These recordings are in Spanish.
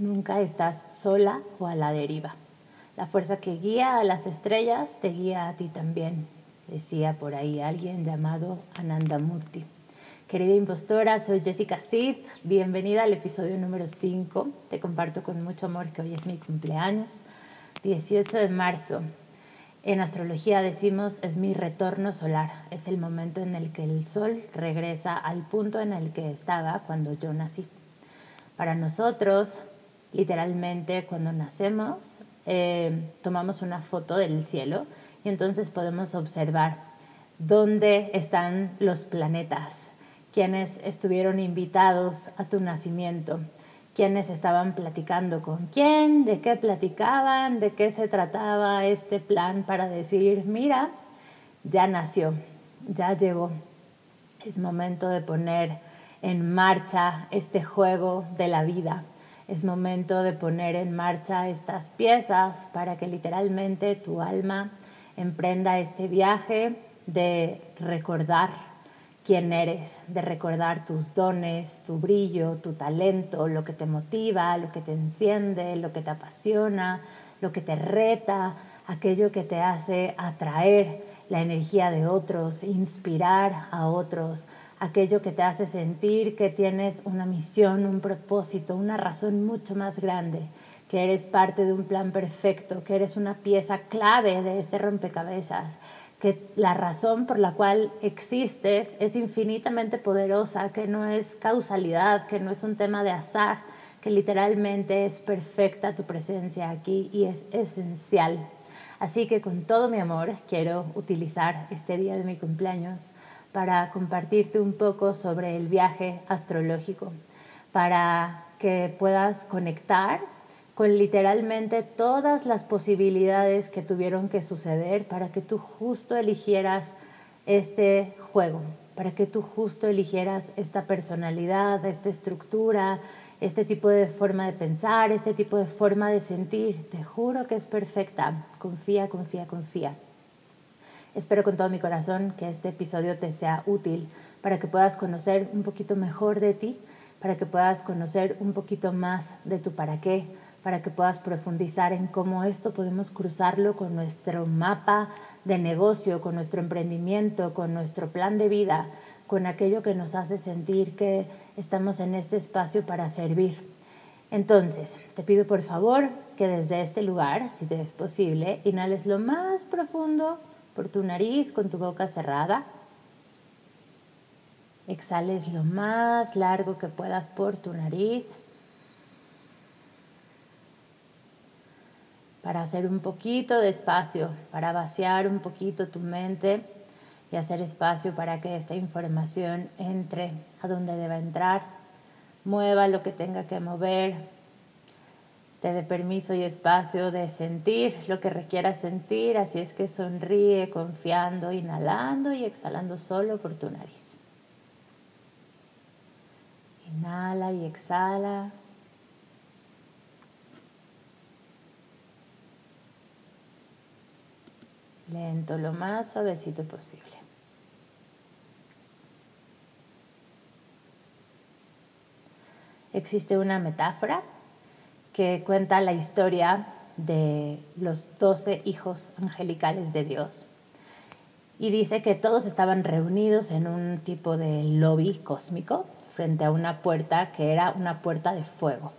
Nunca estás sola o a la deriva. La fuerza que guía a las estrellas te guía a ti también, decía por ahí alguien llamado Ananda Murti. Querida impostora, soy Jessica Sid. Bienvenida al episodio número 5. Te comparto con mucho amor que hoy es mi cumpleaños, 18 de marzo. En astrología decimos es mi retorno solar. Es el momento en el que el sol regresa al punto en el que estaba cuando yo nací. Para nosotros, literalmente cuando nacemos eh, tomamos una foto del cielo y entonces podemos observar dónde están los planetas, quienes estuvieron invitados a tu nacimiento, quienes estaban platicando con quién, de qué platicaban, de qué se trataba este plan para decir, mira, ya nació, ya llegó. Es momento de poner en marcha este juego de la vida es momento de poner en marcha estas piezas para que literalmente tu alma emprenda este viaje de recordar quién eres, de recordar tus dones, tu brillo, tu talento, lo que te motiva, lo que te enciende, lo que te apasiona, lo que te reta, aquello que te hace atraer la energía de otros, inspirar a otros, aquello que te hace sentir que tienes una misión, un propósito, una razón mucho más grande, que eres parte de un plan perfecto, que eres una pieza clave de este rompecabezas, que la razón por la cual existes es infinitamente poderosa, que no es causalidad, que no es un tema de azar, que literalmente es perfecta tu presencia aquí y es esencial. Así que con todo mi amor quiero utilizar este día de mi cumpleaños para compartirte un poco sobre el viaje astrológico, para que puedas conectar con literalmente todas las posibilidades que tuvieron que suceder para que tú justo eligieras este juego, para que tú justo eligieras esta personalidad, esta estructura, este tipo de forma de pensar, este tipo de forma de sentir. Te juro que es perfecta. Confía, confía, confía. Espero con todo mi corazón que este episodio te sea útil para que puedas conocer un poquito mejor de ti, para que puedas conocer un poquito más de tu para qué, para que puedas profundizar en cómo esto podemos cruzarlo con nuestro mapa de negocio, con nuestro emprendimiento, con nuestro plan de vida, con aquello que nos hace sentir que estamos en este espacio para servir. Entonces, te pido por favor que desde este lugar, si te es posible, inhales lo más profundo por tu nariz con tu boca cerrada. Exhales lo más largo que puedas por tu nariz. Para hacer un poquito de espacio, para vaciar un poquito tu mente y hacer espacio para que esta información entre a donde deba entrar, mueva lo que tenga que mover, te dé permiso y espacio de sentir lo que requieras sentir, así es que sonríe confiando, inhalando y exhalando solo por tu nariz. Inhala y exhala. Lento, lo más suavecito posible. Existe una metáfora que cuenta la historia de los doce hijos angelicales de Dios. Y dice que todos estaban reunidos en un tipo de lobby cósmico frente a una puerta que era una puerta de fuego.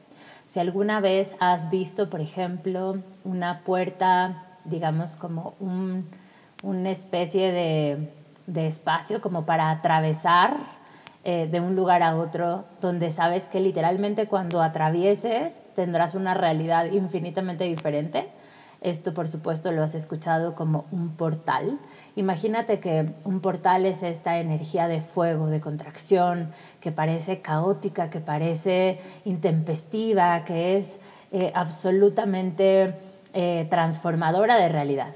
Si alguna vez has visto, por ejemplo, una puerta, digamos, como un, una especie de, de espacio como para atravesar eh, de un lugar a otro, donde sabes que literalmente cuando atravieses tendrás una realidad infinitamente diferente. Esto, por supuesto, lo has escuchado como un portal. Imagínate que un portal es esta energía de fuego, de contracción, que parece caótica, que parece intempestiva, que es eh, absolutamente eh, transformadora de realidad.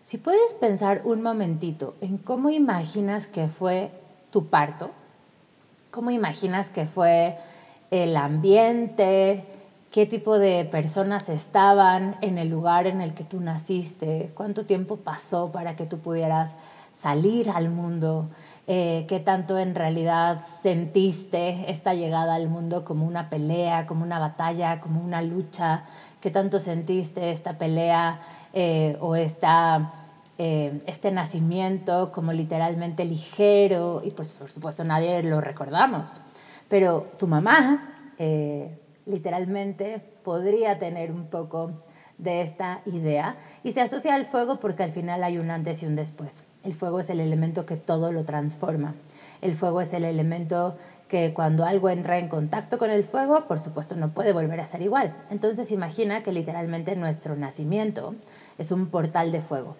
Si puedes pensar un momentito en cómo imaginas que fue tu parto, cómo imaginas que fue el ambiente, qué tipo de personas estaban en el lugar en el que tú naciste, cuánto tiempo pasó para que tú pudieras salir al mundo, eh, qué tanto en realidad sentiste esta llegada al mundo como una pelea, como una batalla, como una lucha, qué tanto sentiste esta pelea eh, o esta, eh, este nacimiento como literalmente ligero y pues por supuesto nadie lo recordamos, pero tu mamá literalmente podría tener un poco de esta idea y se asocia al fuego porque al final hay un antes y un después. El fuego es el elemento que todo lo transforma. El fuego es el elemento que cuando algo entra en contacto con el fuego, por supuesto no puede volver a ser igual. Entonces imagina que literalmente nuestro nacimiento es un portal de fuego.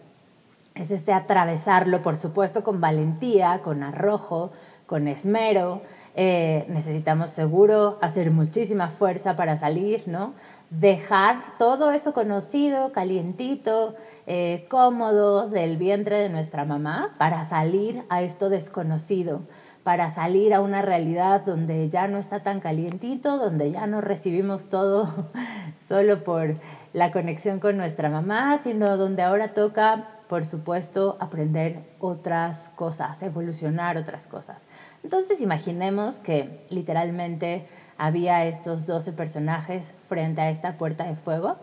Es este atravesarlo, por supuesto, con valentía, con arrojo, con esmero. Eh, necesitamos seguro hacer muchísima fuerza para salir, ¿no? Dejar todo eso conocido, calientito, eh, cómodo del vientre de nuestra mamá para salir a esto desconocido, para salir a una realidad donde ya no está tan calientito, donde ya no recibimos todo solo por la conexión con nuestra mamá, sino donde ahora toca, por supuesto, aprender otras cosas, evolucionar otras cosas. Entonces imaginemos que literalmente había estos 12 personajes frente a esta puerta de fuego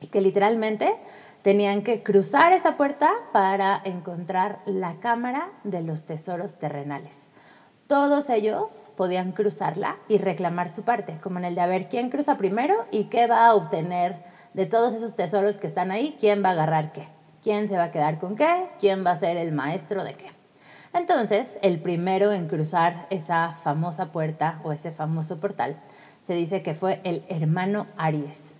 y que literalmente Tenían que cruzar esa puerta para encontrar la cámara de los tesoros terrenales. Todos ellos podían cruzarla y reclamar su parte, como en el de a ver quién cruza primero y qué va a obtener de todos esos tesoros que están ahí, quién va a agarrar qué, quién se va a quedar con qué, quién va a ser el maestro de qué. Entonces, el primero en cruzar esa famosa puerta o ese famoso portal se dice que fue el hermano Aries.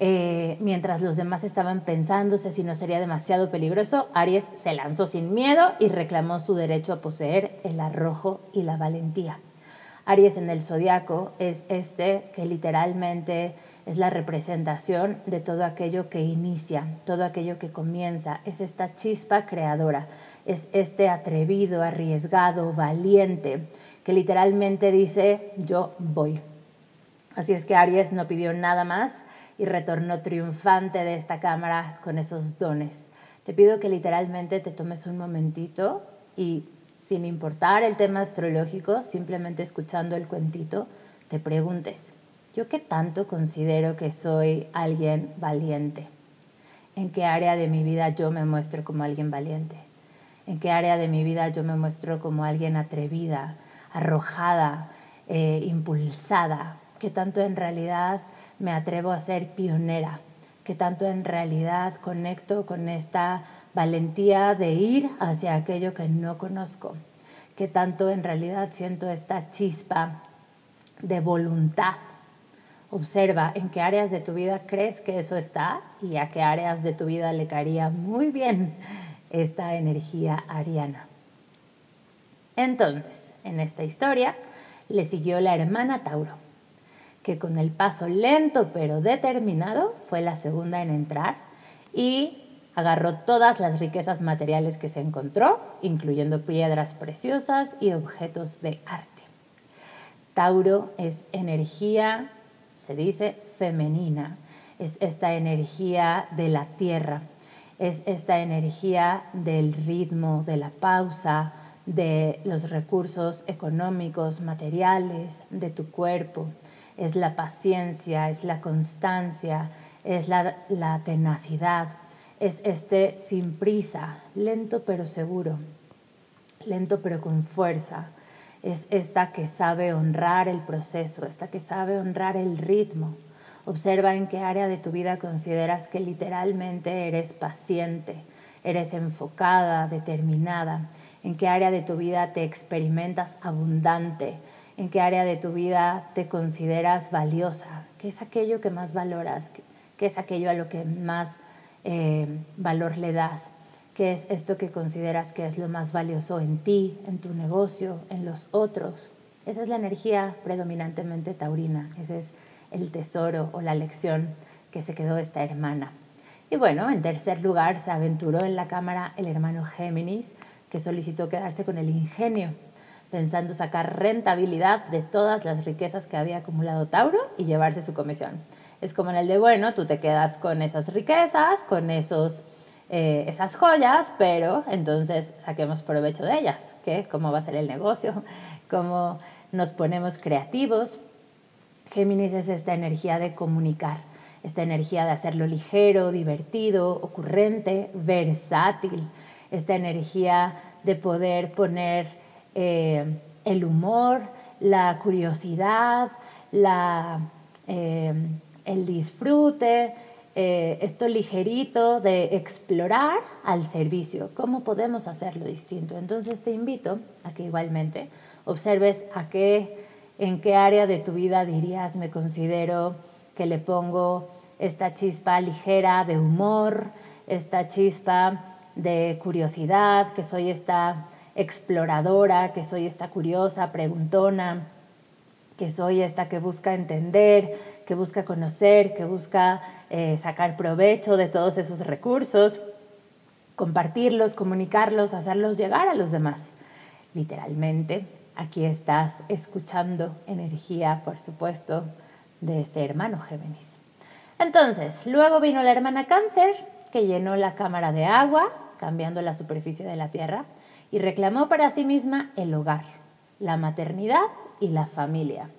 Eh, mientras los demás estaban pensándose si no sería demasiado peligroso, Aries se lanzó sin miedo y reclamó su derecho a poseer el arrojo y la valentía. Aries en el zodiaco es este que literalmente es la representación de todo aquello que inicia, todo aquello que comienza, es esta chispa creadora, es este atrevido, arriesgado, valiente, que literalmente dice yo voy. Así es que Aries no pidió nada más y retornó triunfante de esta cámara con esos dones. Te pido que literalmente te tomes un momentito y sin importar el tema astrológico, simplemente escuchando el cuentito, te preguntes, ¿yo qué tanto considero que soy alguien valiente? ¿En qué área de mi vida yo me muestro como alguien valiente? ¿En qué área de mi vida yo me muestro como alguien atrevida, arrojada, eh, impulsada? ¿Qué tanto en realidad me atrevo a ser pionera, que tanto en realidad conecto con esta valentía de ir hacia aquello que no conozco, que tanto en realidad siento esta chispa de voluntad. Observa en qué áreas de tu vida crees que eso está y a qué áreas de tu vida le caería muy bien esta energía ariana. Entonces, en esta historia le siguió la hermana Tauro que con el paso lento pero determinado fue la segunda en entrar y agarró todas las riquezas materiales que se encontró, incluyendo piedras preciosas y objetos de arte. Tauro es energía, se dice, femenina, es esta energía de la tierra, es esta energía del ritmo, de la pausa, de los recursos económicos, materiales, de tu cuerpo, es la paciencia, es la constancia, es la, tenacidad, es este sin prisa, lento pero seguro, lento pero con fuerza. Es esta que sabe honrar el proceso, esta que sabe honrar el ritmo. Observa en qué área de tu vida consideras que literalmente eres paciente, eres enfocada, determinada, en qué área de tu vida te experimentas abundante, en qué área de tu vida te consideras valiosa, qué es aquello que más valoras, qué es aquello a lo que más eh, valor le das, qué es esto que consideras que es lo más valioso en ti, en tu negocio, en los otros. Esa es la energía predominantemente taurina, ese es el tesoro o la lección que se quedó esta hermana. Y bueno, en tercer lugar se aventuró en la cámara el hermano Géminis, que solicitó quedarse con el ingenio pensando sacar rentabilidad de todas las riquezas que había acumulado Tauro y llevarse su comisión. Es como en el de, bueno, tú te quedas con esas riquezas, con esos, eh, esas joyas, pero entonces saquemos provecho de ellas, ¿qué? ¿Cómo va a ser el negocio? ¿Cómo nos ponemos creativos? Géminis es esta energía de comunicar, esta energía de hacerlo ligero, divertido, ocurrente, versátil, esta energía de poder poner eh, el humor, la curiosidad, la, eh, el disfrute, eh, esto ligerito de explorar al servicio, cómo podemos hacerlo distinto. Entonces te invito a que igualmente observes a qué, en qué área de tu vida dirías me considero que le pongo esta chispa ligera de humor, esta chispa de curiosidad, que soy esta exploradora, que soy esta curiosa, preguntona, que soy esta que busca entender, que busca conocer, que busca eh, sacar provecho de todos esos recursos, compartirlos, comunicarlos, hacerlos llegar a los demás. Literalmente, aquí estás escuchando energía, por supuesto, de este hermano Géminis. Entonces, luego vino la hermana Cáncer, que llenó la cámara de agua, cambiando la superficie de la Tierra, y reclamó para sí misma el hogar, la maternidad y la familia.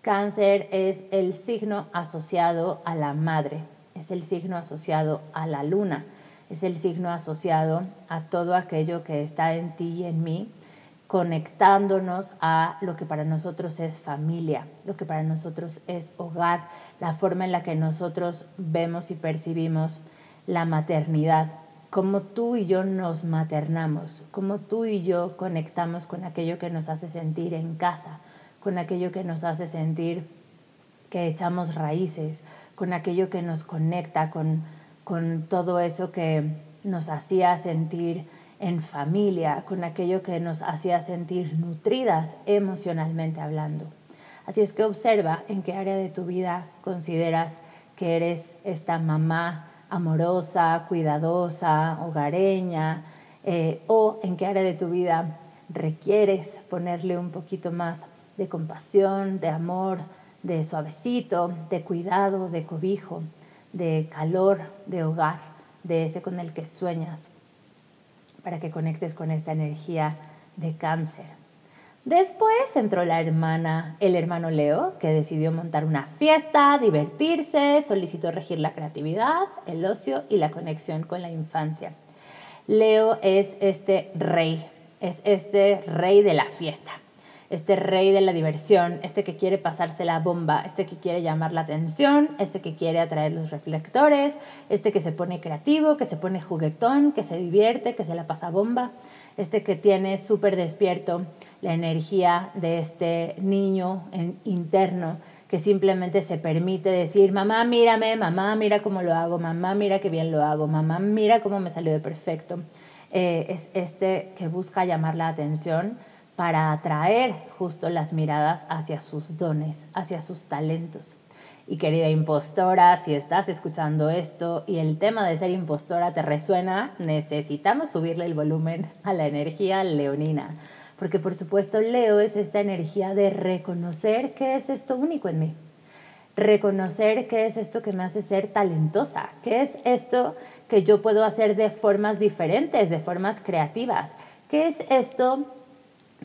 Cáncer es el signo asociado a la madre, es el signo asociado a la luna, es el signo asociado a todo aquello que está en ti y en mí, conectándonos a lo que para nosotros es familia, lo que para nosotros es hogar, la forma en la que nosotros vemos y percibimos la maternidad, cómo tú y yo nos maternamos, cómo tú y yo conectamos con aquello que nos hace sentir en casa, con aquello que nos hace sentir que echamos raíces, con aquello que nos conecta, con, con todo eso que nos hacía sentir en familia, con aquello que nos hacía sentir nutridas emocionalmente hablando. Así es que observa en qué área de tu vida consideras que eres esta mamá amorosa, cuidadosa, hogareña, eh, o en qué área de tu vida requieres ponerle un poquito más de compasión, de amor, de suavecito, de cuidado, de cobijo, de calor, de hogar, de ese con el que sueñas, para que conectes con esta energía de cáncer. Después entró la hermana, el hermano Leo, que decidió montar una fiesta, divertirse, solicitó regir la creatividad, el ocio y la conexión con la infancia. Leo es este rey, es este rey de la fiesta este rey de la diversión, este que quiere pasarse la bomba, este que quiere llamar la atención, este que quiere atraer los reflectores, este que se pone creativo, que se pone juguetón, que se divierte, que se la pasa bomba, este que tiene súper despierto la energía de este niño interno que simplemente se permite decir, mamá, mírame, mamá, mira cómo lo hago, mamá, mira qué bien lo hago, mamá, mira cómo me salió de perfecto. Eh, es este que busca llamar la atención para atraer justo las miradas hacia sus dones, hacia sus talentos. Y querida impostora, si estás escuchando esto y el tema de ser impostora te resuena, necesitamos subirle el volumen a la energía leonina. Porque por supuesto Leo es esta energía de reconocer qué es esto único en mí. Reconocer qué es esto que me hace ser talentosa. Qué es esto que yo puedo hacer de formas diferentes, de formas creativas. ¿Qué es esto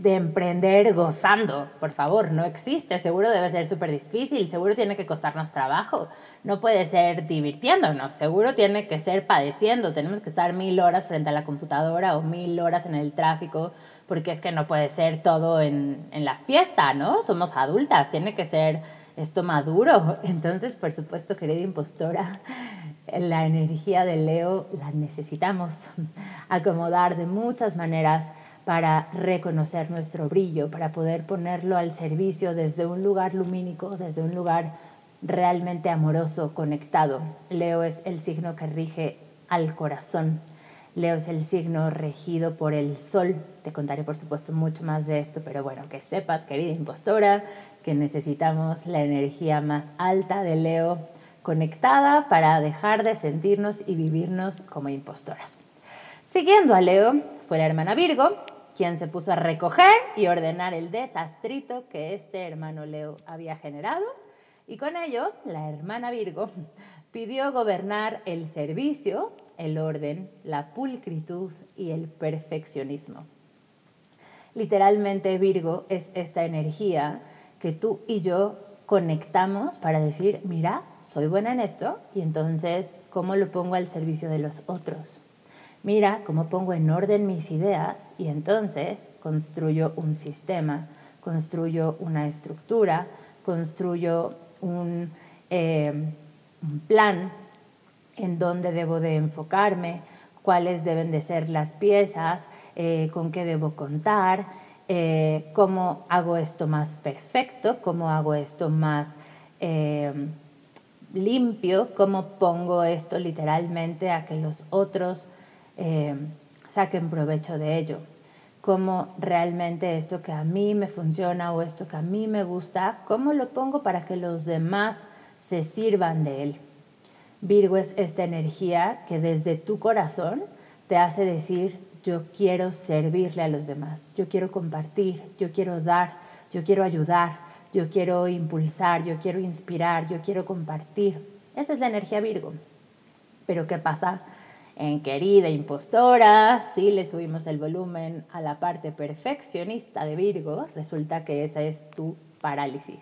de emprender gozando, por favor, no existe, seguro debe ser súper difícil, seguro tiene que costarnos trabajo, no puede ser divirtiéndonos, seguro tiene que ser padeciendo, tenemos que estar mil horas frente a la computadora o mil horas en el tráfico, porque es que no puede ser todo en, en la fiesta, ¿no? Somos adultas, tiene que ser esto maduro. Entonces, por supuesto, querida impostora, la energía de Leo la necesitamos acomodar de muchas maneras para reconocer nuestro brillo, para poder ponerlo al servicio desde un lugar lumínico, desde un lugar realmente amoroso, conectado. Leo es el signo que rige al corazón. Leo es el signo regido por el sol. Te contaré, por supuesto, mucho más de esto, pero bueno, que sepas, querida impostora, que necesitamos la energía más alta de Leo conectada para dejar de sentirnos y vivirnos como impostoras. Siguiendo a Leo fue la hermana Virgo, quien se puso a recoger y ordenar el desastrito que este hermano Leo había generado, y con ello la hermana Virgo pidió gobernar el servicio el orden, la pulcritud y el perfeccionismo. Literalmente Virgo es esta energía que tú y yo conectamos para decir, mira, soy buena en esto y entonces, ¿cómo lo pongo al servicio de los otros? Mira, cómo pongo en orden mis ideas y entonces construyo un sistema, construyo una estructura, construyo un, eh, plan en dónde debo de enfocarme, cuáles deben de ser las piezas, eh, con qué debo contar, eh, cómo hago esto más perfecto, cómo hago esto más limpio, cómo pongo esto literalmente a que los otros saquen provecho de ello, cómo realmente esto que a mí me funciona o esto que a mí me gusta, cómo lo pongo para que los demás se sirvan de él. Virgo es esta energía que desde tu corazón te hace decir, yo quiero servirle a los demás, yo quiero compartir, yo quiero dar, yo quiero ayudar, yo quiero impulsar, yo quiero inspirar, yo quiero compartir. Esa es la energía Virgo. Pero ¿qué pasa? En querida impostora, si le subimos el volumen a la parte perfeccionista de Virgo, resulta que esa es tu parálisis.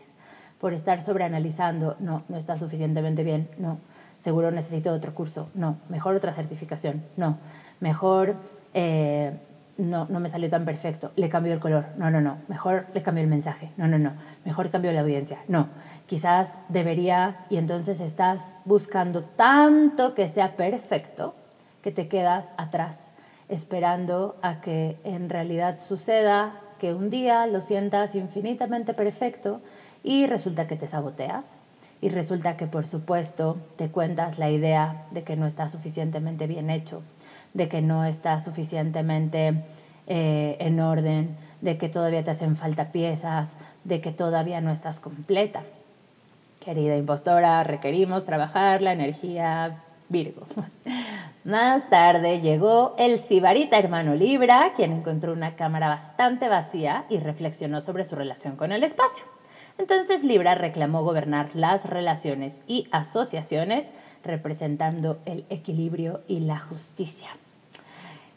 Por estar sobreanalizando, no, no está suficientemente bien, no. Seguro necesito otro curso, no, mejor otra certificación, no, mejor eh, no, no me salió tan perfecto, le cambio el color, no, no, no, mejor le cambio el mensaje, no, no, no, mejor cambio la audiencia, no, quizás debería y entonces estás buscando tanto que sea perfecto que te quedas atrás, esperando a que en realidad suceda, que un día lo sientas infinitamente perfecto y resulta que te saboteas y resulta que por supuesto te cuentas la idea de que no está suficientemente bien hecho, de que no está suficientemente eh, en orden, de que todavía te hacen falta piezas, de que todavía no estás completa. Querida impostora, requerimos trabajar la energía Virgo. Más tarde llegó el Sibarita hermano Libra, quien encontró una cámara bastante vacía y reflexionó sobre su relación con el espacio. Entonces Libra reclamó gobernar las relaciones y asociaciones representando el equilibrio y la justicia.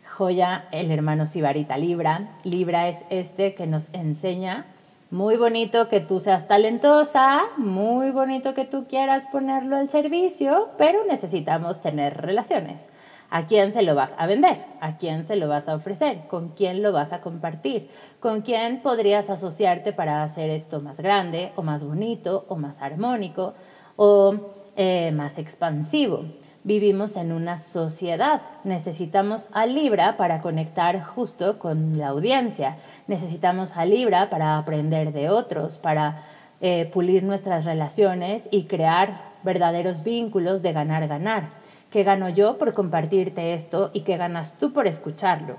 Joya, el hermano Sibarita Libra. Libra es este que nos enseña, muy bonito que tú seas talentosa, muy bonito que tú quieras ponerlo al servicio, pero necesitamos tener relaciones. ¿A quién se lo vas a vender? ¿A quién se lo vas a ofrecer? ¿Con quién lo vas a compartir? ¿Con quién podrías asociarte para hacer esto más grande o más bonito o más armónico o eh, más expansivo? Vivimos en una sociedad. Necesitamos a Libra para conectar justo con la audiencia. Necesitamos a Libra para aprender de otros, para eh, pulir nuestras relaciones y crear verdaderos vínculos de ganar-ganar. ¿Qué gano yo por compartirte esto y qué ganas tú por escucharlo?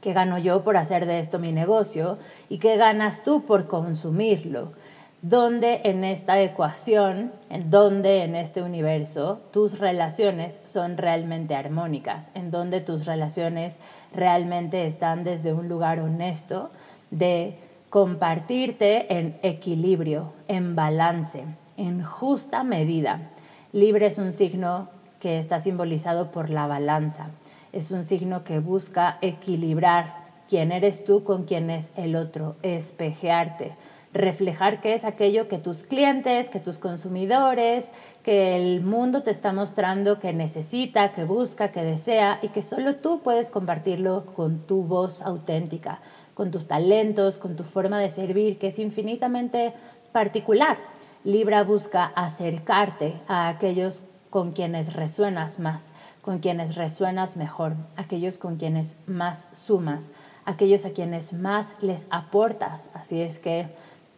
¿Qué gano yo por hacer de esto mi negocio y qué ganas tú por consumirlo? ¿Dónde en esta ecuación, en dónde en este universo tus relaciones son realmente armónicas? ¿En dónde tus relaciones realmente están desde un lugar honesto de compartirte en equilibrio, en balance, en justa medida? Libre es un signo que está simbolizado por la balanza. Es un signo que busca equilibrar quién eres tú con quién es el otro, espejearte, reflejar qué es aquello que tus clientes, que tus consumidores, que el mundo te está mostrando que necesita, que busca, que desea y que solo tú puedes compartirlo con tu voz auténtica, con tus talentos, con tu forma de servir, que es infinitamente particular. Libra busca acercarte a aquellos con quienes resuenas más, con quienes resuenas mejor, aquellos con quienes más sumas, aquellos a quienes más les aportas. Así es que,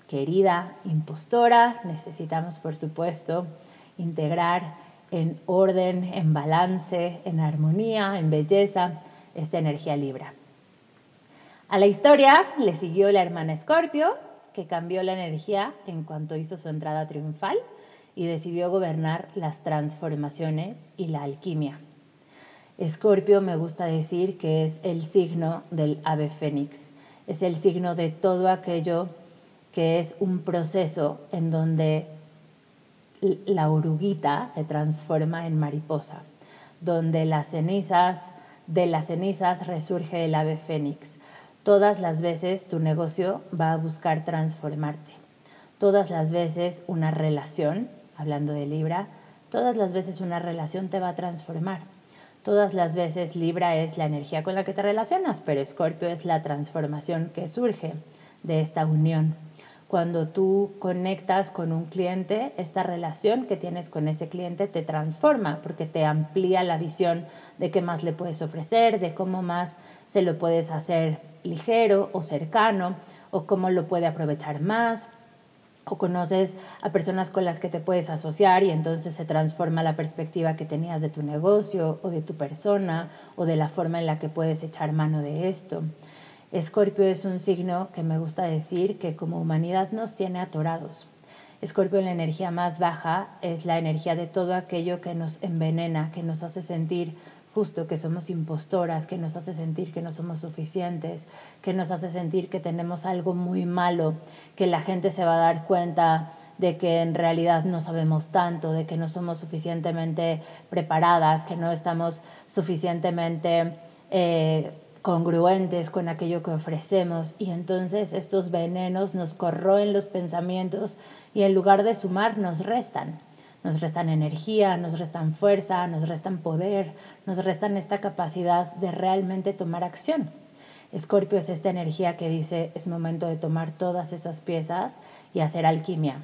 querida impostora, necesitamos, por supuesto, integrar en orden, en balance, en armonía, en belleza, esta energía libra. A la historia le siguió la hermana Escorpio, que cambió la energía en cuanto hizo su entrada triunfal y decidió gobernar las transformaciones y la alquimia. Escorpio me gusta decir que es el signo del ave fénix, es el signo de todo aquello que es un proceso en donde la oruguita se transforma en mariposa, donde las cenizas, de las cenizas resurge el ave fénix. Todas las veces tu negocio va a buscar transformarte. Todas las veces una relación, hablando de Libra, todas las veces una relación te va a transformar. Todas las veces Libra es la energía con la que te relacionas, pero Escorpio es la transformación que surge de esta unión. Cuando tú conectas con un cliente, esta relación que tienes con ese cliente te transforma porque te amplía la visión de qué más le puedes ofrecer, de cómo más se lo puedes hacer ligero o cercano o cómo lo puede aprovechar más o conoces a personas con las que te puedes asociar y entonces se transforma la perspectiva que tenías de tu negocio o de tu persona o de la forma en la que puedes echar mano de esto. Escorpio es un signo que me gusta decir que como humanidad nos tiene atorados. Escorpio, la energía más baja, es la energía de todo aquello que nos envenena, que nos hace sentir justo que somos impostoras, que nos hace sentir que no somos suficientes, que nos hace sentir que tenemos algo muy malo, que la gente se va a dar cuenta de que en realidad no sabemos tanto, de que no somos suficientemente preparadas, que no estamos suficientemente eh, congruentes con aquello que ofrecemos. Y entonces estos venenos nos corroen los pensamientos y en lugar de sumar nos restan. Nos restan energía, nos restan fuerza, nos restan poder, nos restan esta capacidad de realmente tomar acción. Escorpio es esta energía que dice es momento de tomar todas esas piezas y hacer alquimia,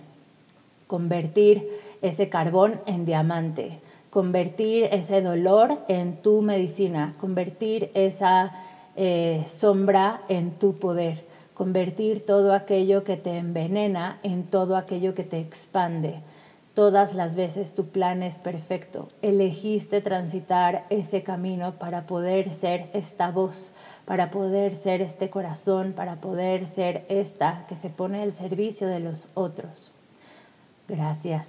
convertir ese carbón en diamante, convertir ese dolor en tu medicina, convertir esa eh, sombra en tu poder, convertir todo aquello que te envenena en todo aquello que te expande Todas las veces tu plan es perfecto. Elegiste transitar ese camino para poder ser esta voz, para poder ser este corazón, para poder ser esta que se pone al servicio de los otros. Gracias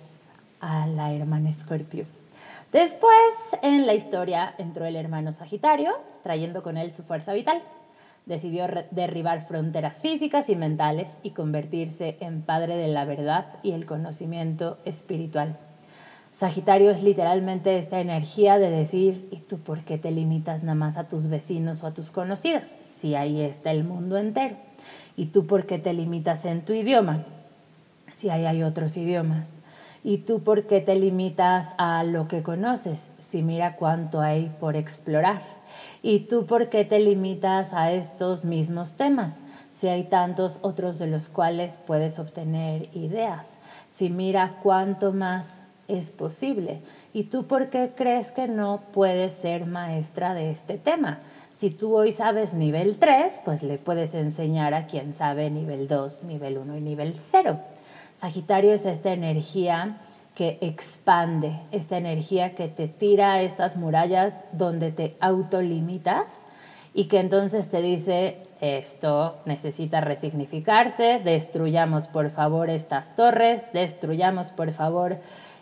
a la hermana Escorpio. Después en la historia entró el hermano Sagitario, trayendo con él su fuerza vital decidió derribar fronteras físicas y mentales y convertirse en padre de la verdad y el conocimiento espiritual. Sagitario es literalmente esta energía de decir, ¿y tú por qué te limitas nada más a tus vecinos o a tus conocidos? Si ahí está el mundo entero. ¿Y tú por qué te limitas en tu idioma? Si ahí hay otros idiomas. ¿Y tú por qué te limitas a lo que conoces? Si mira cuánto hay por explorar. ¿Y tú por qué te limitas a estos mismos temas? Si hay tantos otros de los cuales puedes obtener ideas. Si mira cuánto más es posible. ¿Y tú por qué crees que no puedes ser maestra de este tema? Si tú hoy sabes nivel 3, pues le puedes enseñar a quien sabe nivel 2, nivel 1 y nivel 0. Sagitario es esta energía que expande esta energía que te tira a estas murallas donde te autolimitas y que entonces te dice, esto necesita resignificarse, destruyamos por favor estas torres, destruyamos por favor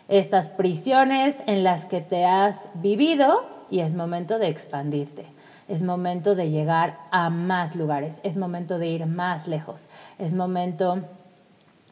estas prisiones en las que te has vivido y es momento de expandirte. Es momento de llegar a más lugares, es momento de ir más lejos, es momento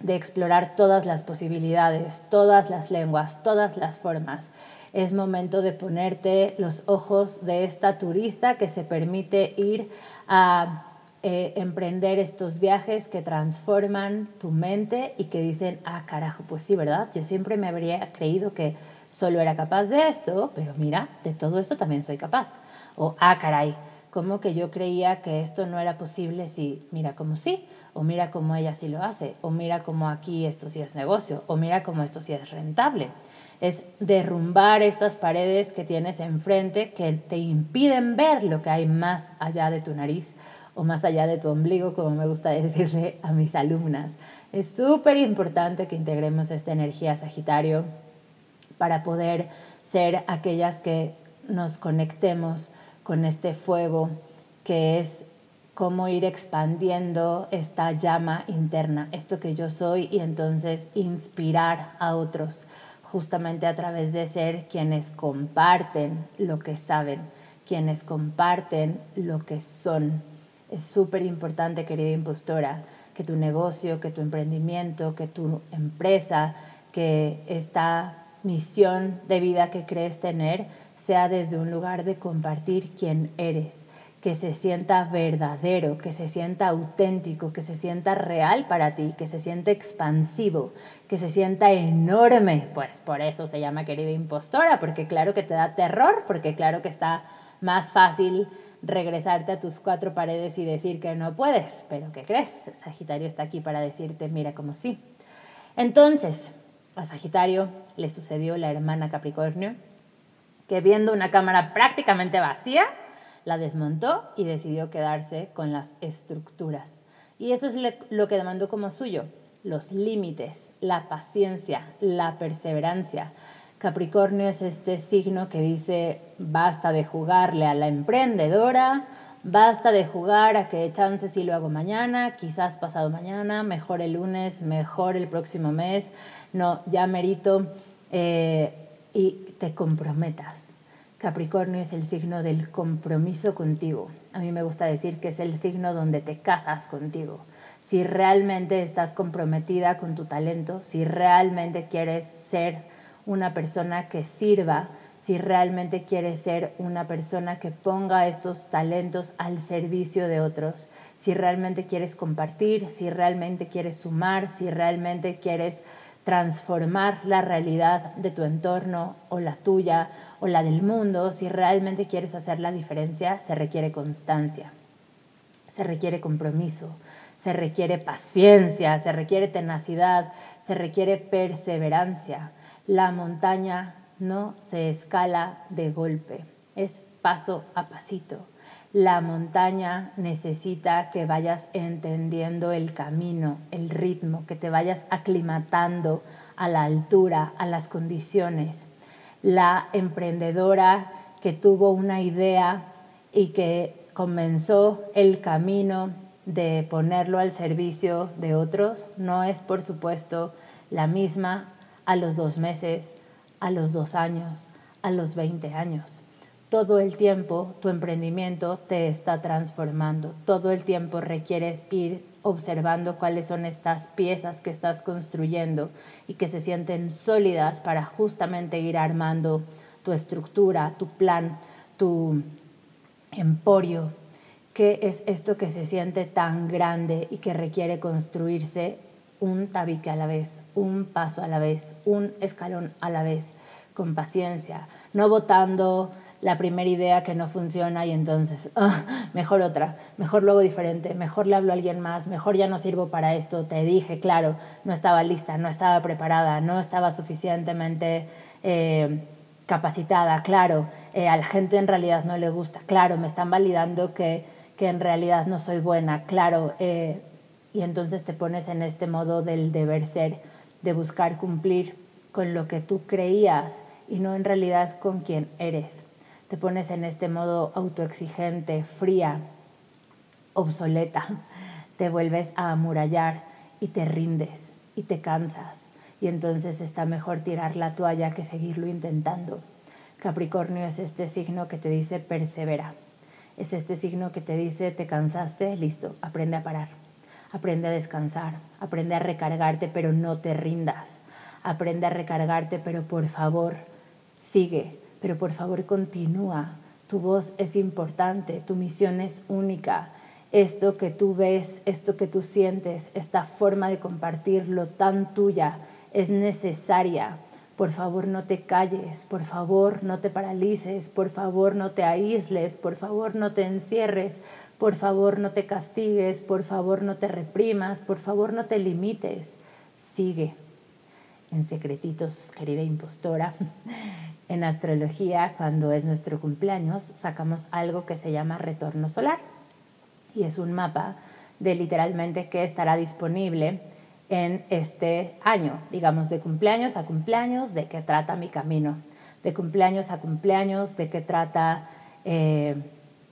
de explorar todas las posibilidades, todas las lenguas, todas las formas. Es momento de ponerte los ojos de esta turista que se permite ir a eh, emprender estos viajes que transforman tu mente y que dicen, ah, carajo, pues sí, ¿verdad? Yo siempre me habría creído que solo era capaz de esto, pero mira, de todo esto también soy capaz. O, ah, caray, como que yo creía que esto no era posible si, mira, como sí o mira cómo ella sí lo hace, o mira cómo aquí esto sí es negocio, o mira cómo esto sí es rentable. Es derrumbar estas paredes que tienes enfrente que te impiden ver lo que hay más allá de tu nariz o más allá de tu ombligo, como me gusta decirle a mis alumnas. Es súper importante que integremos esta energía Sagitario para poder ser aquellas que nos conectemos con este fuego que es cómo ir expandiendo esta llama interna, esto que yo soy, y entonces inspirar a otros, justamente a través de ser quienes comparten lo que saben, quienes comparten lo que son. Es súper importante, querida impostora, que tu negocio, que tu emprendimiento, que tu empresa, que está misión de vida que crees tener sea desde un lugar de compartir quién eres, que se sienta verdadero, que se sienta auténtico, que se sienta real para ti, que se sienta expansivo, que se sienta enorme. Pues por eso se llama querida impostora, porque claro que te da terror, porque claro que está más fácil regresarte a tus cuatro paredes y decir que no puedes, pero ¿qué crees? Sagitario está aquí para decirte, mira como sí. Entonces, a Sagitario le sucedió la hermana Capricornio, que viendo una cámara prácticamente vacía, la desmontó y decidió quedarse con las estructuras. Y eso es lo que demandó como suyo, los límites, la paciencia, la perseverancia, Capricornio es este signo que dice, basta de jugarle a la emprendedora, basta de jugar a que chance si lo hago mañana, quizás pasado mañana, mejor el lunes, mejor el próximo mes, no, ya merito eh, y te comprometas. Capricornio es el signo del compromiso contigo. A mí me gusta decir que es el signo donde te casas contigo. Si realmente estás comprometida con tu talento, si realmente quieres ser una persona que sirva, si realmente quieres ser una persona que ponga estos talentos al servicio de otros, si realmente quieres compartir, si realmente quieres sumar, si realmente quieres transformar la realidad de tu entorno o la tuya o la del mundo, si realmente quieres hacer la diferencia, se requiere constancia, se requiere compromiso, se requiere paciencia, se requiere tenacidad, se requiere perseverancia. La montaña no se escala de golpe, es paso a pasito. La montaña necesita que vayas entendiendo el camino, el ritmo, que te vayas aclimatando a la altura, a las condiciones. La emprendedora que tuvo una idea y que comenzó el camino de ponerlo al servicio de otros no es, por supuesto, la misma a los dos meses, a los dos años, a los 20 años. Todo el tiempo tu emprendimiento te está transformando. Todo el tiempo requieres ir observando cuáles son estas piezas que estás construyendo y que se sienten sólidas para justamente ir armando tu estructura, tu plan, tu emporio. ¿Qué es esto que se siente tan grande y que requiere construirse un tabique a la vez, un paso a la vez, un escalón a la vez, con paciencia, no votando la primera idea que no funciona y entonces, ah, mejor otra, mejor luego diferente, mejor le hablo a alguien más, mejor ya no sirvo para esto, te dije, claro, no estaba lista, no estaba preparada, no estaba suficientemente eh, capacitada, claro, eh, a la gente en realidad no le gusta, claro, me están validando que, que en realidad no soy buena, claro, eh, y entonces te pones en este modo del deber ser, de buscar cumplir con lo que tú creías y no en realidad con quien eres. Te pones en este modo autoexigente, fría, obsoleta. Te vuelves a amurallar y te rindes y te cansas. Y entonces está mejor tirar la toalla que seguirlo intentando. Capricornio es este signo que te dice persevera. Es este signo que te dice te cansaste, listo, aprende a parar. Aprende a descansar, aprende a recargarte, pero no te rindas. Aprende a recargarte, pero por favor, sigue, pero por favor continúa. Tu voz es importante, tu misión es única. Esto que tú ves, esto que tú sientes, esta forma de compartirlo tan tuya es necesaria. Por favor, no te calles, por favor, no te paralices, por favor, no te aísles, por favor, no te encierres, por favor no te castigues, por favor no te reprimas, por favor no te limites. Sigue en secretitos, querida impostora. En astrología, cuando es nuestro cumpleaños, sacamos algo que se llama retorno solar. Y es un mapa de literalmente qué estará disponible en este año, digamos, de cumpleaños a cumpleaños, de qué trata mi camino, de cumpleaños a cumpleaños, de qué trata eh,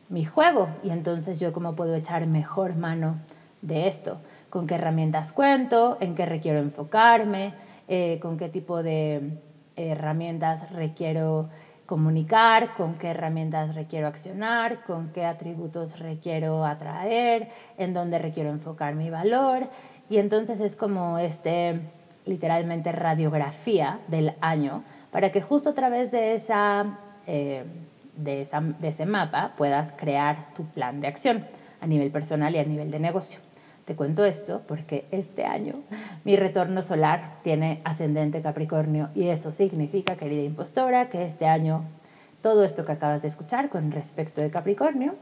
mi juego y entonces yo cómo puedo echar mejor mano de esto, con qué herramientas cuento, en qué requiero enfocarme, eh, con qué tipo de herramientas requiero comunicar, con qué herramientas requiero accionar, con qué atributos requiero atraer, en dónde requiero enfocar mi valor. Y entonces es como este, literalmente, radiografía del año para que justo a través de, esa, eh, de, esa, de ese mapa puedas crear tu plan de acción a nivel personal y a nivel de negocio. Te cuento esto porque este año mi retorno solar tiene ascendente Capricornio y eso significa, querida impostora, que este año todo esto que acabas de escuchar con respecto de Capricornio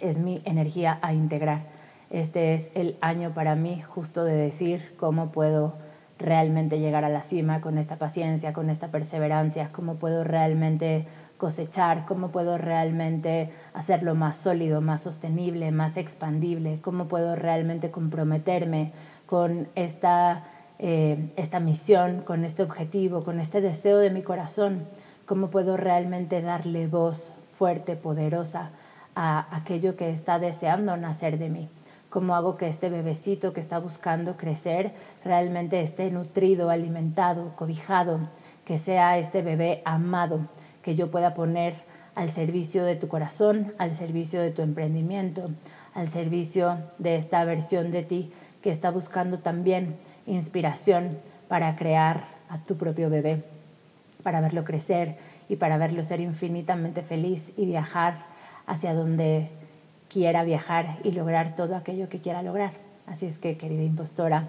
es mi energía a integrar. Este es el año para mí justo de decir cómo puedo realmente llegar a la cima con esta paciencia, con esta perseverancia, cómo puedo realmente cosechar, cómo puedo realmente hacerlo más sólido, más sostenible, más expandible, cómo puedo realmente comprometerme con esta, eh, esta misión, con este objetivo, con este deseo de mi corazón, cómo puedo realmente darle voz fuerte, poderosa a aquello que está deseando nacer de mí. Cómo hago que este bebecito que está buscando crecer realmente esté nutrido, alimentado, cobijado, que sea este bebé amado, que yo pueda poner al servicio de tu corazón, al servicio de tu emprendimiento, al servicio de esta versión de ti que está buscando también inspiración para crear a tu propio bebé, para verlo crecer y para verlo ser infinitamente feliz y viajar hacia donde quiera viajar y lograr todo aquello que quiera lograr. Así es que, querida impostora,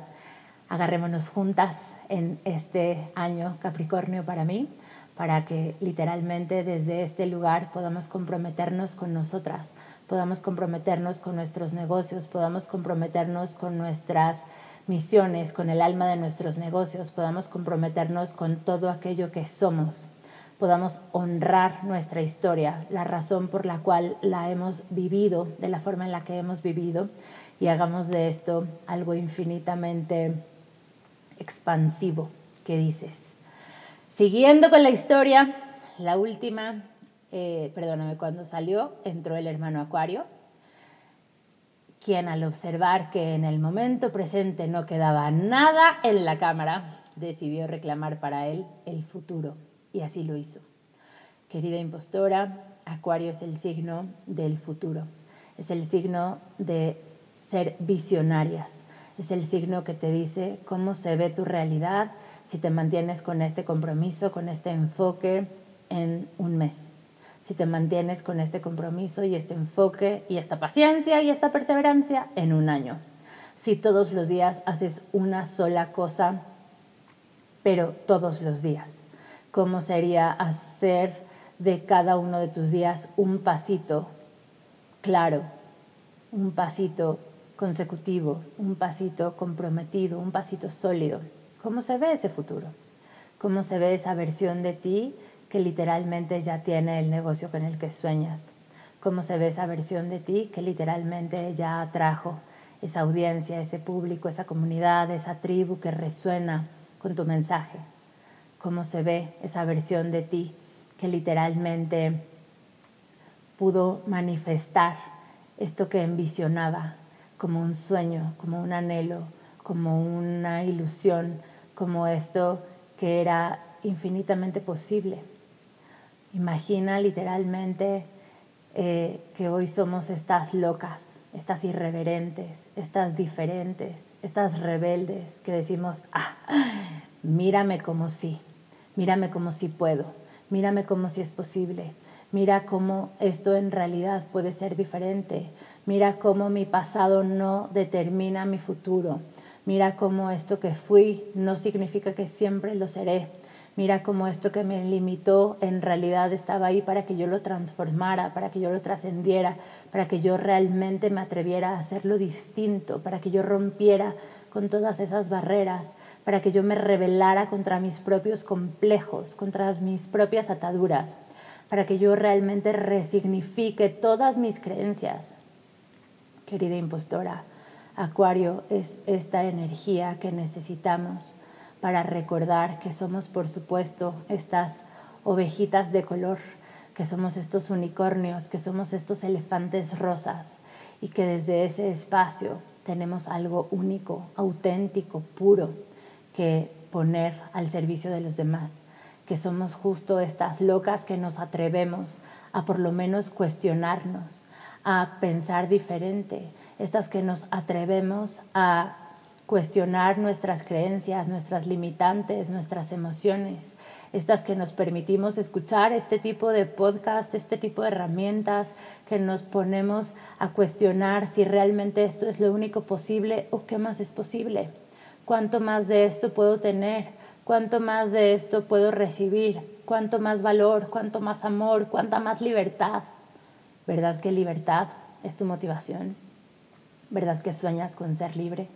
agarrémonos juntas en este año Capricornio para mí para que literalmente desde este lugar podamos comprometernos con nosotras, podamos comprometernos con nuestros negocios, podamos comprometernos con nuestras misiones, con el alma de nuestros negocios, podamos comprometernos con todo aquello que somos, podamos honrar nuestra historia, la razón por la cual la hemos vivido, de la forma en la que hemos vivido, y hagamos de esto algo infinitamente expansivo. ¿Qué dices? Siguiendo con la historia, la última, eh, perdóname, cuando salió, entró el hermano Acuario, quien al observar que en el momento presente no quedaba nada en la cámara, decidió reclamar para él el futuro, y así lo hizo. Querida impostora, Acuario es el signo del futuro, es el signo de ser visionarias, es el signo que te dice cómo se ve tu realidad, si te mantienes con este compromiso, con este enfoque en un mes. Si te mantienes con este compromiso y este enfoque y esta paciencia y esta perseverancia en un año. Si todos los días haces una sola cosa, pero todos los días. ¿Cómo sería hacer de cada uno de tus días un pasito claro, un pasito consecutivo, un pasito comprometido, un pasito sólido? ¿Cómo se ve ese futuro? ¿Cómo se ve esa versión de ti que literalmente ya tiene el negocio con el que sueñas? ¿Cómo se ve esa versión de ti que literalmente ya atrajo esa audiencia, ese público, esa comunidad, esa tribu que resuena con tu mensaje? ¿Cómo se ve esa versión de ti que literalmente pudo manifestar esto que envisionaba como un sueño, como un anhelo, como una ilusión, como esto que era infinitamente posible. Imagina literalmente eh, que hoy somos estas locas, estas irreverentes, estas diferentes, estas rebeldes que decimos, ah, mírame como si, mírame como si puedo, mírame como si es posible, mira cómo esto en realidad puede ser diferente, mira cómo mi pasado no determina mi futuro, Mira cómo esto que fui no significa que siempre lo seré. Mira cómo esto que me limitó en realidad estaba ahí para que yo lo transformara, para que yo lo trascendiera, para que yo realmente me atreviera a hacerlo distinto, para que yo rompiera con todas esas barreras, para que yo me rebelara contra mis propios complejos, contra mis propias ataduras, para que yo realmente resignifique todas mis creencias. Querida impostora, Acuario es esta energía que necesitamos para recordar que somos, por supuesto, estas ovejitas de color, que somos estos unicornios, que somos estos elefantes rosas y que desde ese espacio tenemos algo único, auténtico, puro, que poner al servicio de los demás, que somos justo estas locas que nos atrevemos a por lo menos cuestionarnos, a pensar diferente, estas que nos atrevemos a cuestionar nuestras creencias, nuestras limitantes, nuestras emociones, estas que nos permitimos escuchar este tipo de podcast, este tipo de herramientas, que nos ponemos a cuestionar si realmente esto es lo único posible o qué más es posible, cuánto más de esto puedo tener, cuánto más de esto puedo recibir, cuánto más valor, cuánto más amor, cuánta más libertad. ¿Verdad que libertad es tu motivación? ¿Verdad que sueñas con ser libre?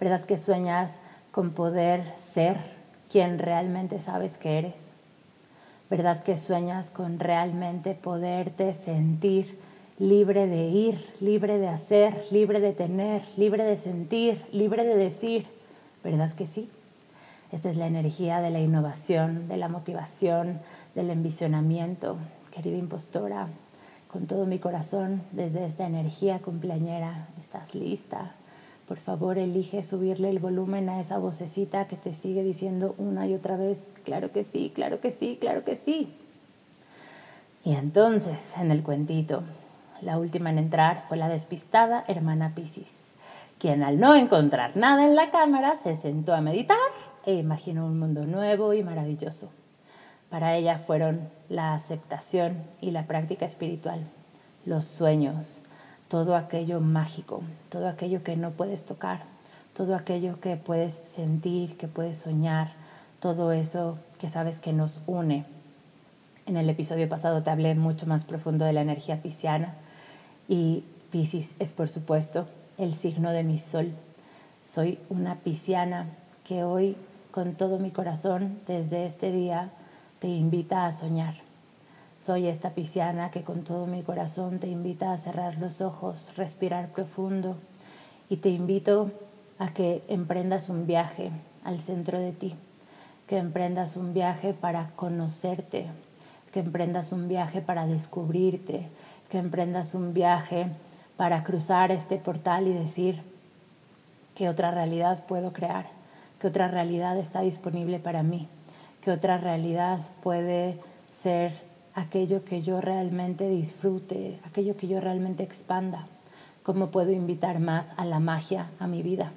¿Verdad que sueñas con poder ser quien realmente sabes que eres? ¿Verdad que sueñas con realmente poderte sentir libre de ir, libre de hacer, libre de tener, libre de sentir, libre de decir? ¿Verdad que sí? Esta es la energía de la innovación, de la motivación, del envisionamiento. Querida impostora, con todo mi corazón, desde esta energía cumpleañera, ¿estás lista? Por favor, elige subirle el volumen a esa vocecita que te sigue diciendo una y otra vez, claro que sí, claro que sí, claro que sí. Y entonces, en el cuentito, la última en entrar fue la despistada hermana Piscis, quien al no encontrar nada en la cámara se sentó a meditar e imaginó un mundo nuevo y maravilloso. Para ella fueron la aceptación y la práctica espiritual, los sueños, todo aquello mágico, todo aquello que no puedes tocar, todo aquello que puedes sentir, que puedes soñar, todo eso que sabes que nos une. En el episodio pasado te hablé mucho más profundo de la energía pisciana y Piscis es por supuesto el signo de mi sol. Soy una pisciana que hoy con todo mi corazón desde este día te invita a soñar. Soy esta pisciana que con todo mi corazón te invita a cerrar los ojos, respirar profundo y te invito a que emprendas un viaje al centro de ti, que emprendas un viaje para conocerte, que emprendas un viaje para descubrirte, que emprendas un viaje para cruzar este portal y decir qué otra realidad puedo crear, qué otra realidad está disponible para mí que otra realidad puede ser aquello que yo realmente disfrute, aquello que yo realmente expanda, cómo puedo invitar más a la magia a mi vida,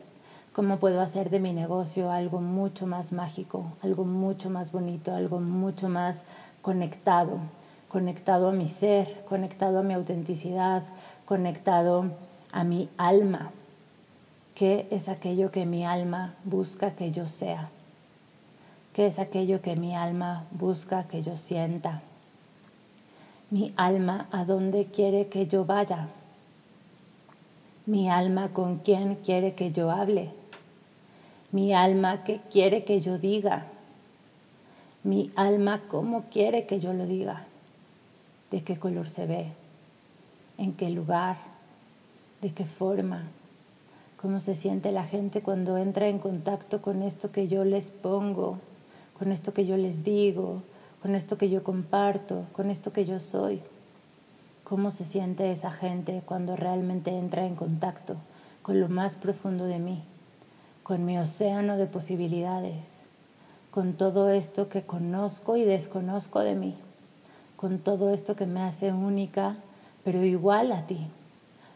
cómo puedo hacer de mi negocio algo mucho más mágico, algo mucho más bonito, algo mucho más conectado, conectado a mi ser, conectado a mi autenticidad, conectado a mi alma, qué es aquello que mi alma busca que yo sea. ¿Qué es aquello que mi alma busca que yo sienta? Mi alma a dónde quiere que yo vaya. Mi alma con quién quiere que yo hable. Mi alma qué quiere que yo diga. Mi alma cómo quiere que yo lo diga. De qué color se ve. En qué lugar. De qué forma cómo se siente la gente cuando entra en contacto con esto que yo les pongo con esto que yo les digo, con esto que yo comparto, con esto que yo soy. ¿Cómo se siente esa gente cuando realmente entra en contacto con lo más profundo de mí, con mi océano de posibilidades, con todo esto que conozco y desconozco de mí, con todo esto que me hace única, pero igual a ti,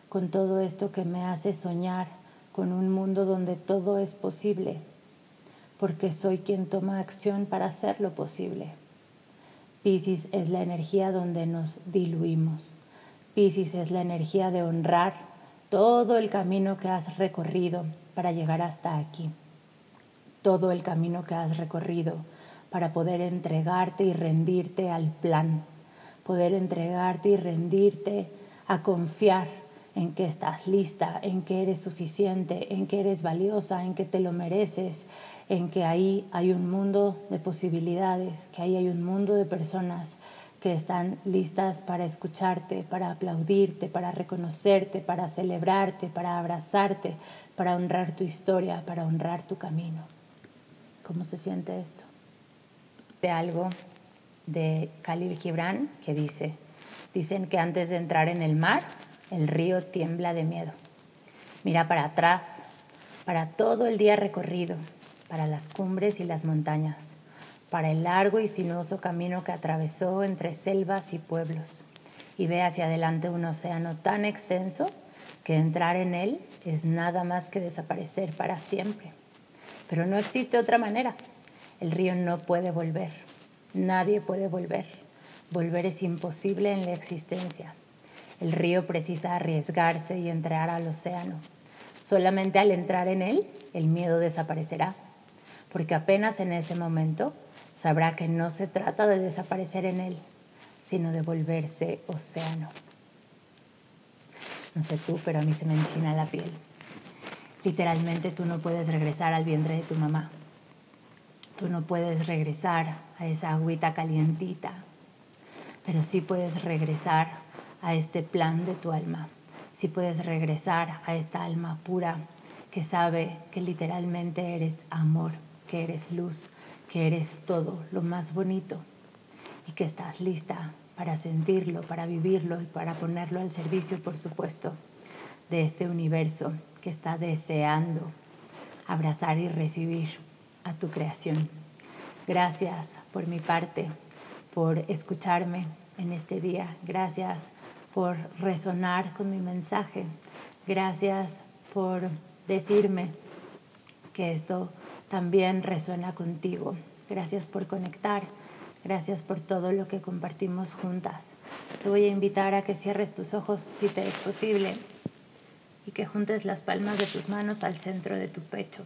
con todo esto que me hace soñar con un mundo donde todo es posible? Porque soy quien toma acción para hacerlo posible. Piscis es la energía donde nos diluimos. Piscis es la energía de honrar todo el camino que has recorrido para llegar hasta aquí. Todo el camino que has recorrido para poder entregarte y rendirte al plan. Poder entregarte y rendirte a confiar en que estás lista, en que eres suficiente, en que eres valiosa, en que te lo mereces, en que ahí hay un mundo de posibilidades, que ahí hay un mundo de personas que están listas para escucharte, para aplaudirte, para reconocerte, para celebrarte, para abrazarte, para honrar tu historia, para honrar tu camino. ¿Cómo se siente esto? De algo de Khalil Gibran que dice, dicen que antes de entrar en el mar, el río tiembla de miedo. Mira para atrás, para todo el día recorrido, para las cumbres y las montañas, para el largo y sinuoso camino que atravesó entre selvas y pueblos, y ve hacia adelante un océano tan extenso que entrar en él es nada más que desaparecer para siempre. Pero no existe otra manera. El río no puede volver. Nadie puede volver. Volver es imposible en la existencia. El río precisa arriesgarse y entrar al océano. Solamente al entrar en él, el miedo desaparecerá, porque apenas en ese momento sabrá que no se trata de desaparecer en él, sino de volverse océano. No sé tú, pero a mí se me enchina la piel. Literalmente tú no puedes regresar al vientre de tu mamá. Tú no puedes regresar a esa agüita calientita, pero sí puedes regresar a este plan de tu alma. Sí puedes regresar a esta alma pura que sabe que literalmente eres amor, que eres luz, que eres todo lo más bonito y que estás lista para sentirlo, para vivirlo y para ponerlo al servicio, por supuesto, de este universo que está deseando abrazar y recibir a tu creación. Gracias por mi parte, por escucharme en este día. Gracias por resonar con mi mensaje. Gracias por decirme que esto también resuena contigo. Gracias por conectar. Gracias por todo lo que compartimos juntas. Te voy a invitar a que cierres tus ojos si te es posible y que juntes las palmas de tus manos al centro de tu pecho.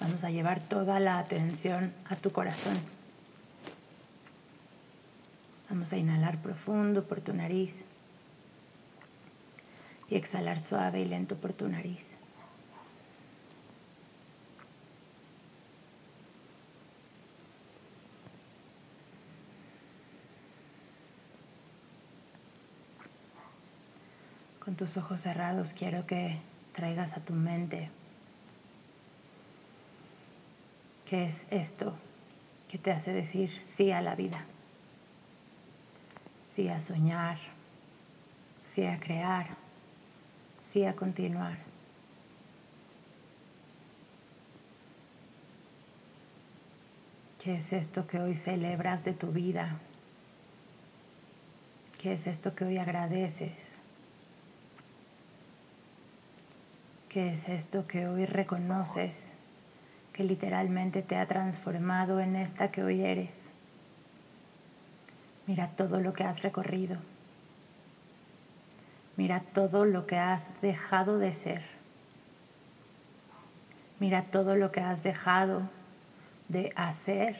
Vamos a llevar toda la atención a tu corazón. Vamos a inhalar profundo por tu nariz y exhalar suave y lento por tu nariz. Con tus ojos cerrados quiero que traigas a tu mente qué es esto que te hace decir sí a la vida, sí a soñar, sí a crear, sí a continuar. ¿Qué es esto que hoy celebras de tu vida? ¿Qué es esto que hoy agradeces? ¿Qué es esto que hoy reconoces que literalmente te ha transformado en esta que hoy eres? Mira todo lo que has recorrido. Mira todo lo que has dejado de ser. Mira todo lo que has dejado de hacer.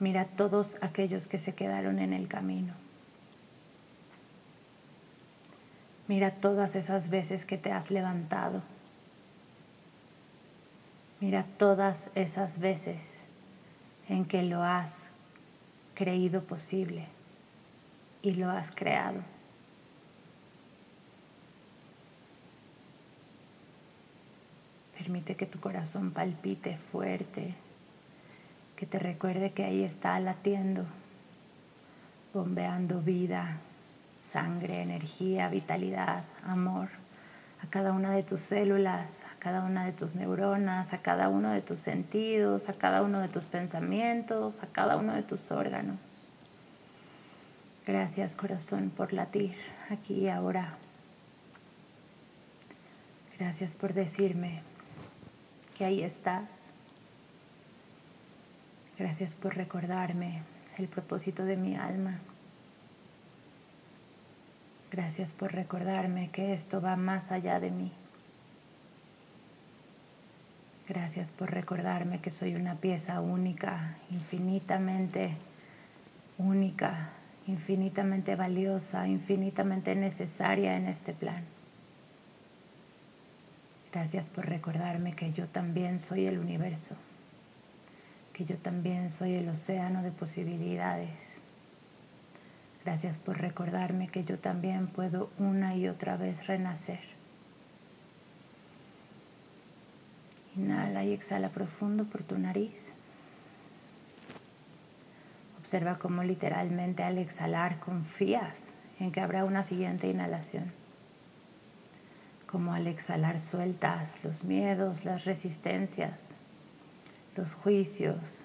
Mira todos aquellos que se quedaron en el camino. Mira todas esas veces que te has levantado. Mira todas esas veces en que lo has creído posible y lo has creado. Permite que tu corazón palpite fuerte, que te recuerde que ahí está latiendo, bombeando vida, sangre, energía, vitalidad, amor a cada una de tus células, a cada una de tus neuronas, a cada uno de tus sentidos, a cada uno de tus pensamientos, a cada uno de tus órganos. Gracias corazón por latir aquí y ahora. Gracias por decirme que ahí estás. Gracias por recordarme el propósito de mi alma. Gracias por recordarme que esto va más allá de mí. Gracias por recordarme que soy una pieza única, infinitamente única, infinitamente valiosa, infinitamente necesaria en este plan. Gracias por recordarme que yo también soy el universo, que yo también soy el océano de posibilidades Gracias por recordarme que yo también puedo una y otra vez renacer. Inhala y exhala profundo por tu nariz. Observa cómo literalmente al exhalar confías en que habrá una siguiente inhalación. Como al exhalar sueltas los miedos, las resistencias, los juicios,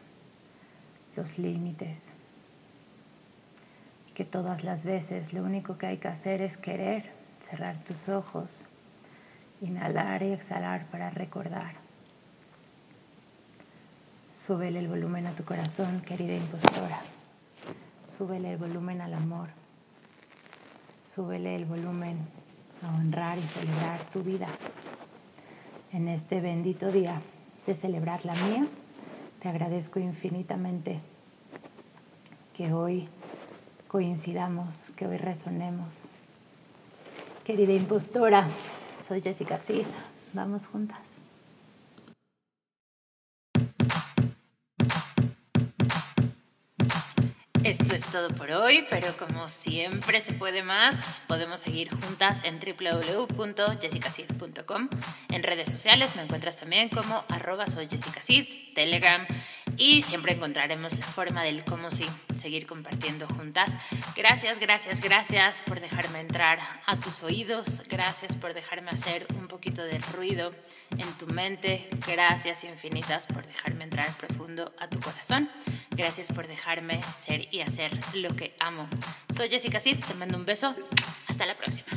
los límites que todas las veces lo único que hay que hacer es querer, cerrar tus ojos, inhalar y exhalar para recordar. Súbele el volumen a tu corazón, querida impostora. Súbele el volumen al amor. Súbele el volumen a honrar y celebrar tu vida. En este bendito día de celebrar la mía, te agradezco infinitamente que hoy coincidamos, que hoy resonemos. Querida impostora, soy Jessica Sid. Vamos juntas. Esto es todo por hoy, pero como siempre se puede más, podemos seguir juntas en www.jessicacid.com. En redes sociales me encuentras también como arroba soy Jessica Telegram y siempre encontraremos la forma del cómo sí seguir compartiendo juntas. Gracias, gracias, gracias por dejarme entrar a tus oídos, gracias por dejarme hacer un poquito de ruido en tu mente, gracias infinitas por dejarme entrar profundo a tu corazón. Gracias por dejarme ser y hacer lo que amo. Soy Jessica Cid, te mando un beso. Hasta la próxima.